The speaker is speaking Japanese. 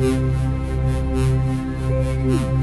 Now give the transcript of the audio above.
うん